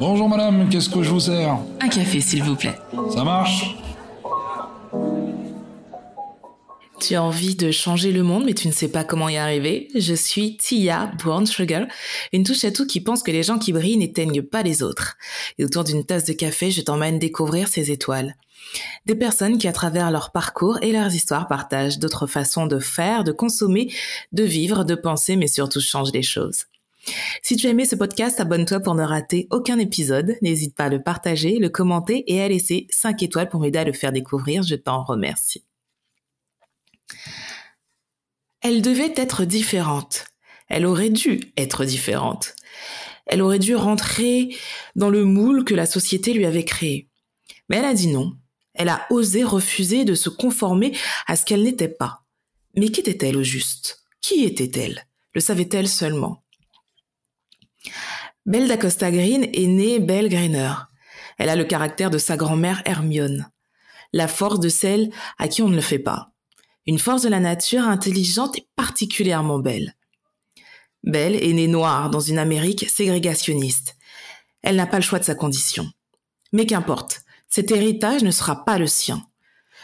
Bonjour madame, qu'est-ce que je vous sers? Un café, s'il vous plaît. Ça marche? Tu as envie de changer le monde, mais tu ne sais pas comment y arriver. Je suis Tia Brown Sugar, une touche à tout qui pense que les gens qui brillent n'éteignent pas les autres. Et autour d'une tasse de café, je t'emmène découvrir ces étoiles. Des personnes qui, à travers leur parcours et leurs histoires, partagent d'autres façons de faire, de consommer, de vivre, de penser, mais surtout changent les choses. Si tu as aimé ce podcast, abonne-toi pour ne rater aucun épisode. N'hésite pas à le partager, le commenter et à laisser 5 étoiles pour m'aider à le faire découvrir. Je t'en remercie. Elle devait être différente. Elle aurait dû être différente. Elle aurait dû rentrer dans le moule que la société lui avait créé. Mais elle a dit non. Elle a osé refuser de se conformer à ce qu'elle n'était pas. Mais qu'était-elle au juste? Qui était-elle? Le savait-elle seulement? Belle d'Acosta Green est née Belle Greener. Elle a le caractère de sa grand-mère Hermione. La force de celle à qui on ne le fait pas une force de la nature intelligente et particulièrement belle. Belle est née noire dans une Amérique ségrégationniste. Elle n'a pas le choix de sa condition. Mais qu'importe, cet héritage ne sera pas le sien.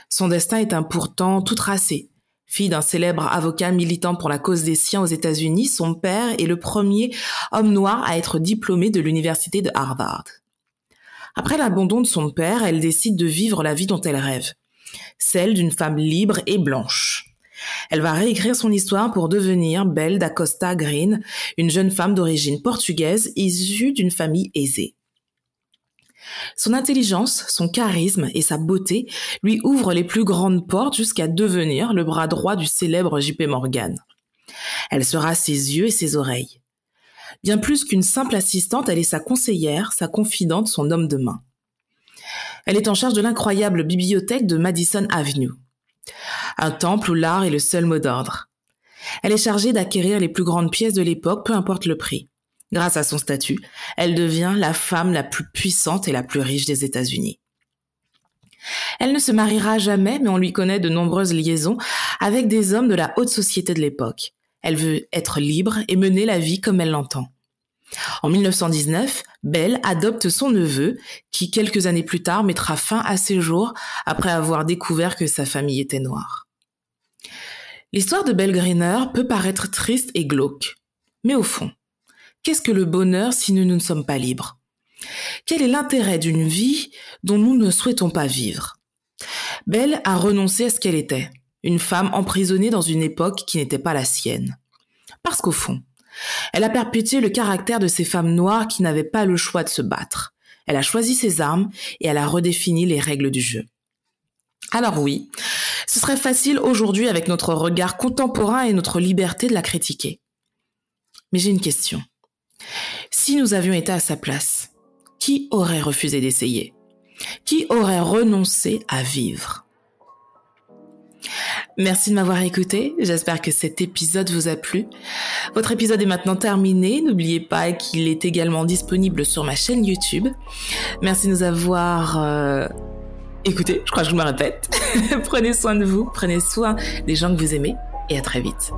Son destin est un pourtant tout tracé. Fille d'un célèbre avocat militant pour la cause des siens aux États-Unis, son père est le premier homme noir à être diplômé de l'université de Harvard. Après l'abandon de son père, elle décide de vivre la vie dont elle rêve celle d'une femme libre et blanche. Elle va réécrire son histoire pour devenir Belle d'Acosta Green, une jeune femme d'origine portugaise issue d'une famille aisée. Son intelligence, son charisme et sa beauté lui ouvrent les plus grandes portes jusqu'à devenir le bras droit du célèbre JP Morgan. Elle sera ses yeux et ses oreilles. Bien plus qu'une simple assistante, elle est sa conseillère, sa confidente, son homme de main. Elle est en charge de l'incroyable bibliothèque de Madison Avenue. Un temple où l'art est le seul mot d'ordre. Elle est chargée d'acquérir les plus grandes pièces de l'époque, peu importe le prix. Grâce à son statut, elle devient la femme la plus puissante et la plus riche des États-Unis. Elle ne se mariera jamais, mais on lui connaît de nombreuses liaisons avec des hommes de la haute société de l'époque. Elle veut être libre et mener la vie comme elle l'entend. En 1919, Belle adopte son neveu, qui quelques années plus tard mettra fin à ses jours après avoir découvert que sa famille était noire. L'histoire de Belle Greener peut paraître triste et glauque. Mais au fond, qu'est-ce que le bonheur si nous ne sommes pas libres? Quel est l'intérêt d'une vie dont nous ne souhaitons pas vivre? Belle a renoncé à ce qu'elle était, une femme emprisonnée dans une époque qui n'était pas la sienne. Parce qu'au fond, elle a perpétué le caractère de ces femmes noires qui n'avaient pas le choix de se battre. Elle a choisi ses armes et elle a redéfini les règles du jeu. Alors oui, ce serait facile aujourd'hui avec notre regard contemporain et notre liberté de la critiquer. Mais j'ai une question. Si nous avions été à sa place, qui aurait refusé d'essayer? Qui aurait renoncé à vivre? Merci de m'avoir écouté. J'espère que cet épisode vous a plu. Votre épisode est maintenant terminé. N'oubliez pas qu'il est également disponible sur ma chaîne YouTube. Merci de nous avoir euh, écouté. Je crois que je me répète. prenez soin de vous. Prenez soin des gens que vous aimez. Et à très vite.